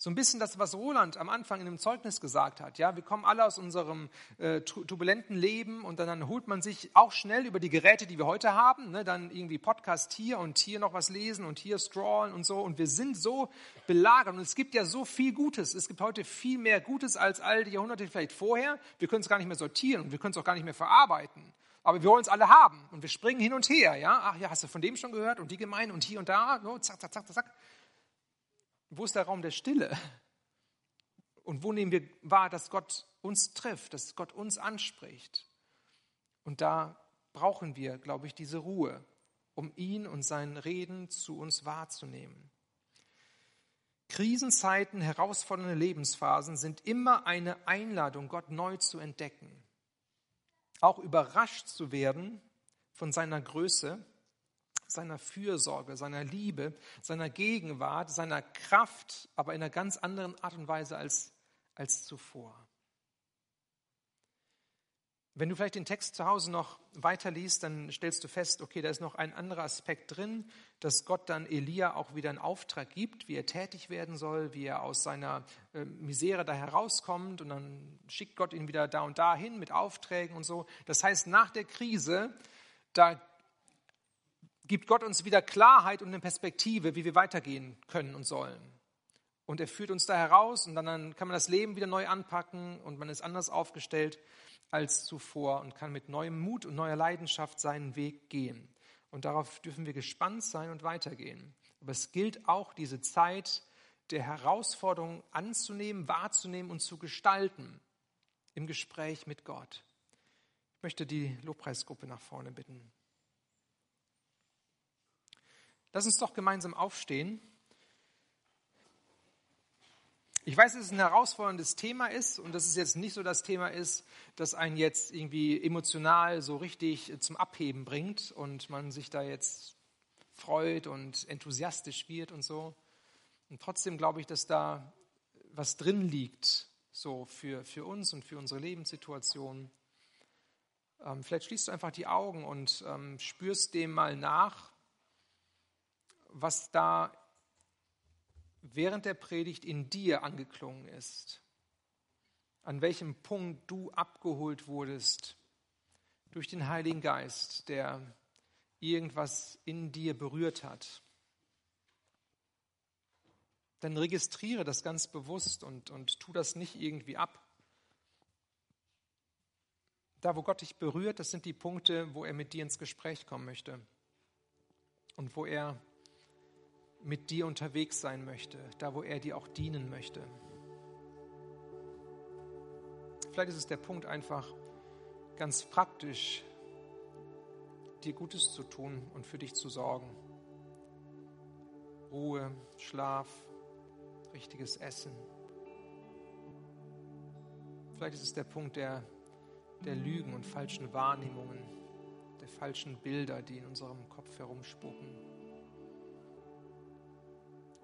So ein bisschen das, was Roland am Anfang in dem Zeugnis gesagt hat. Ja, wir kommen alle aus unserem äh, turbulenten Leben und dann, dann, holt man sich auch schnell über die Geräte, die wir heute haben, ne, dann irgendwie Podcast hier und hier noch was lesen und hier scrollen und so. Und wir sind so belagert und es gibt ja so viel Gutes. Es gibt heute viel mehr Gutes als all die Jahrhunderte vielleicht vorher. Wir können es gar nicht mehr sortieren und wir können es auch gar nicht mehr verarbeiten aber wir wollen es alle haben und wir springen hin und her, ja. Ach ja, hast du von dem schon gehört und die Gemeinde und hier und da, no, zack, zack, zack, zack. Wo ist der Raum der Stille? Und wo nehmen wir wahr, dass Gott uns trifft, dass Gott uns anspricht? Und da brauchen wir, glaube ich, diese Ruhe, um ihn und sein Reden zu uns wahrzunehmen. Krisenzeiten, herausfordernde Lebensphasen sind immer eine Einladung, Gott neu zu entdecken auch überrascht zu werden von seiner Größe, seiner Fürsorge, seiner Liebe, seiner Gegenwart, seiner Kraft, aber in einer ganz anderen Art und Weise als, als zuvor. Wenn du vielleicht den Text zu Hause noch weiter liest, dann stellst du fest, okay, da ist noch ein anderer Aspekt drin, dass Gott dann Elia auch wieder einen Auftrag gibt, wie er tätig werden soll, wie er aus seiner äh, Misere da herauskommt und dann schickt Gott ihn wieder da und da hin mit Aufträgen und so. Das heißt, nach der Krise, da gibt Gott uns wieder Klarheit und eine Perspektive, wie wir weitergehen können und sollen. Und er führt uns da heraus und dann, kann man das Leben wieder neu anpacken und man ist anders aufgestellt als zuvor und kann mit neuem Mut und neuer Leidenschaft seinen Weg gehen. Und darauf dürfen wir gespannt sein und weitergehen. Aber es gilt auch, diese Zeit der Herausforderung anzunehmen, wahrzunehmen und zu gestalten im Gespräch mit Gott. Ich möchte die Lobpreisgruppe nach vorne bitten. Lass uns doch gemeinsam aufstehen. Ich weiß, dass es ein herausforderndes Thema ist und dass es jetzt nicht so das Thema ist, das einen jetzt irgendwie emotional so richtig zum Abheben bringt und man sich da jetzt freut und enthusiastisch wird und so. Und trotzdem glaube ich, dass da was drin liegt, so für, für uns und für unsere Lebenssituation. Ähm, vielleicht schließt du einfach die Augen und ähm, spürst dem mal nach, was da während der Predigt in dir angeklungen ist. An welchem Punkt du abgeholt wurdest durch den Heiligen Geist, der irgendwas in dir berührt hat. Dann registriere das ganz bewusst und, und tu das nicht irgendwie ab. Da, wo Gott dich berührt, das sind die Punkte, wo er mit dir ins Gespräch kommen möchte und wo er mit dir unterwegs sein möchte, da, wo er dir auch dienen möchte. Vielleicht ist es der Punkt einfach ganz praktisch, dir Gutes zu tun und für dich zu sorgen. Ruhe, Schlaf, richtiges Essen. Vielleicht ist es der Punkt der, der Lügen und falschen Wahrnehmungen, der falschen Bilder, die in unserem Kopf herumspucken.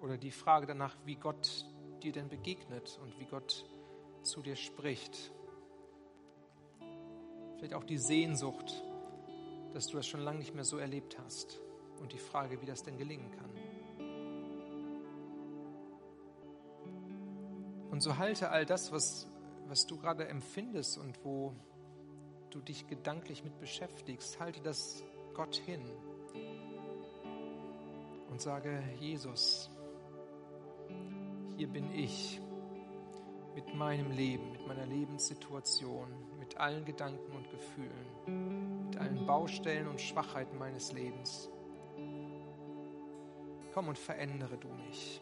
Oder die Frage danach, wie Gott dir denn begegnet und wie Gott zu dir spricht. Vielleicht auch die Sehnsucht, dass du das schon lange nicht mehr so erlebt hast. Und die Frage, wie das denn gelingen kann. Und so halte all das, was, was du gerade empfindest und wo du dich gedanklich mit beschäftigst, halte das Gott hin und sage, Jesus, hier bin ich mit meinem Leben, mit meiner Lebenssituation, mit allen Gedanken und Gefühlen, mit allen Baustellen und Schwachheiten meines Lebens. Komm und verändere du mich.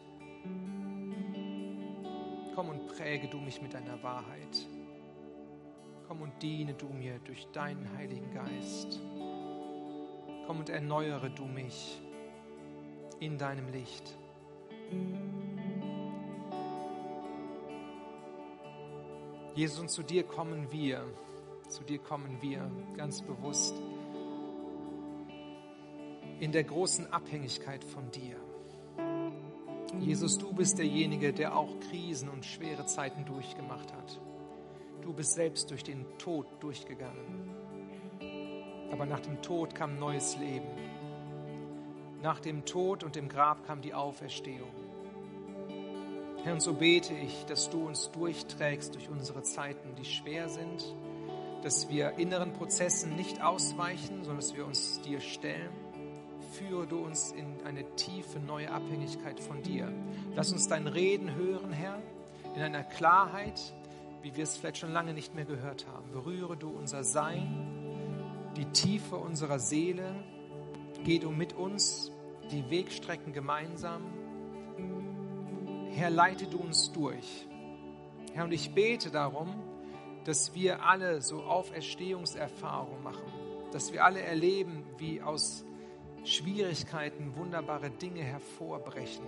Komm und präge du mich mit deiner Wahrheit. Komm und diene du mir durch deinen Heiligen Geist. Komm und erneuere du mich in deinem Licht. Jesus, und zu dir kommen wir, zu dir kommen wir ganz bewusst in der großen Abhängigkeit von dir. Jesus, du bist derjenige, der auch Krisen und schwere Zeiten durchgemacht hat. Du bist selbst durch den Tod durchgegangen. Aber nach dem Tod kam neues Leben. Nach dem Tod und dem Grab kam die Auferstehung. Herr, und so bete ich, dass du uns durchträgst durch unsere Zeiten, die schwer sind, dass wir inneren Prozessen nicht ausweichen, sondern dass wir uns dir stellen. Führe du uns in eine tiefe neue Abhängigkeit von dir. Lass uns dein Reden hören, Herr, in einer Klarheit, wie wir es vielleicht schon lange nicht mehr gehört haben. Berühre du unser Sein, die Tiefe unserer Seele. Geh du mit uns die Wegstrecken gemeinsam. Herr, leite du uns durch. Herr, und ich bete darum, dass wir alle so Auferstehungserfahrungen machen, dass wir alle erleben, wie aus Schwierigkeiten wunderbare Dinge hervorbrechen,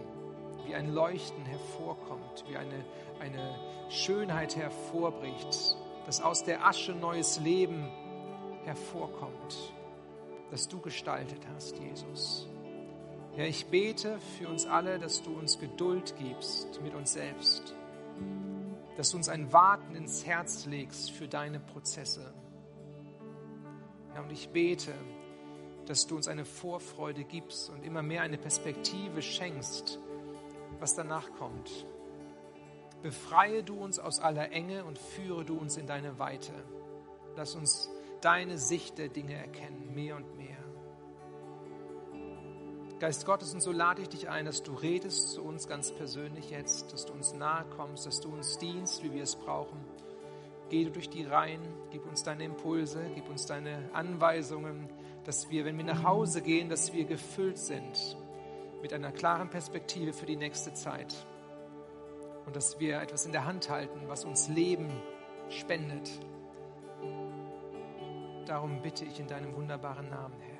wie ein Leuchten hervorkommt, wie eine, eine Schönheit hervorbricht, dass aus der Asche neues Leben hervorkommt, das du gestaltet hast, Jesus. Herr, ich bete für uns alle, dass du uns Geduld gibst mit uns selbst, dass du uns ein Warten ins Herz legst für deine Prozesse. Herr, und ich bete, dass du uns eine Vorfreude gibst und immer mehr eine Perspektive schenkst, was danach kommt. Befreie du uns aus aller Enge und führe du uns in deine Weite. Lass uns deine Sicht der Dinge erkennen, mehr und mehr. Geist Gottes, und so lade ich dich ein, dass du redest zu uns ganz persönlich jetzt, dass du uns nahe kommst, dass du uns dienst, wie wir es brauchen. Geh du durch die Reihen, gib uns deine Impulse, gib uns deine Anweisungen, dass wir, wenn wir nach Hause gehen, dass wir gefüllt sind mit einer klaren Perspektive für die nächste Zeit. Und dass wir etwas in der Hand halten, was uns Leben spendet. Darum bitte ich in deinem wunderbaren Namen, Herr.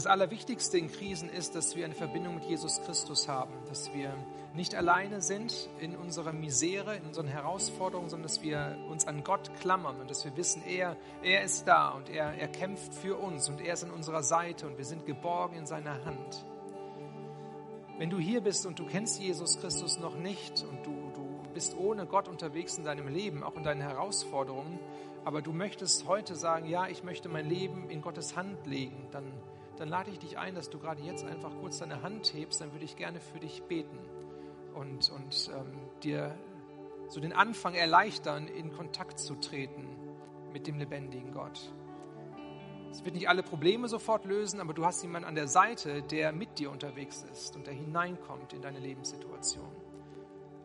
Das Allerwichtigste in Krisen ist, dass wir eine Verbindung mit Jesus Christus haben, dass wir nicht alleine sind in unserer Misere, in unseren Herausforderungen, sondern dass wir uns an Gott klammern und dass wir wissen, er, er ist da und er, er kämpft für uns und er ist an unserer Seite und wir sind geborgen in seiner Hand. Wenn du hier bist und du kennst Jesus Christus noch nicht und du, du bist ohne Gott unterwegs in deinem Leben, auch in deinen Herausforderungen, aber du möchtest heute sagen, ja, ich möchte mein Leben in Gottes Hand legen, dann dann lade ich dich ein, dass du gerade jetzt einfach kurz deine Hand hebst, dann würde ich gerne für dich beten und, und ähm, dir so den Anfang erleichtern, in Kontakt zu treten mit dem lebendigen Gott. Es wird nicht alle Probleme sofort lösen, aber du hast jemanden an der Seite, der mit dir unterwegs ist und der hineinkommt in deine Lebenssituation.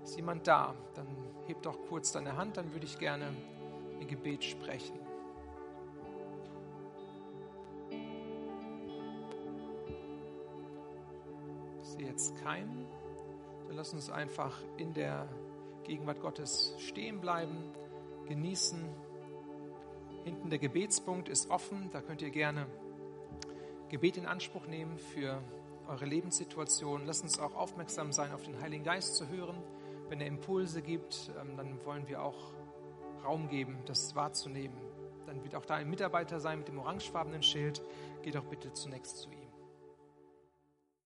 Ist jemand da? Dann heb doch kurz deine Hand, dann würde ich gerne ein Gebet sprechen. Sehe jetzt keinen. Dann lass uns einfach in der Gegenwart Gottes stehen bleiben, genießen. Hinten der Gebetspunkt ist offen, da könnt ihr gerne Gebet in Anspruch nehmen für eure Lebenssituation. Lasst uns auch aufmerksam sein, auf den Heiligen Geist zu hören. Wenn er Impulse gibt, ähm, dann wollen wir auch Raum geben, das wahrzunehmen. Dann wird auch da ein Mitarbeiter sein mit dem orangefarbenen Schild. Geht doch bitte zunächst zu ihm.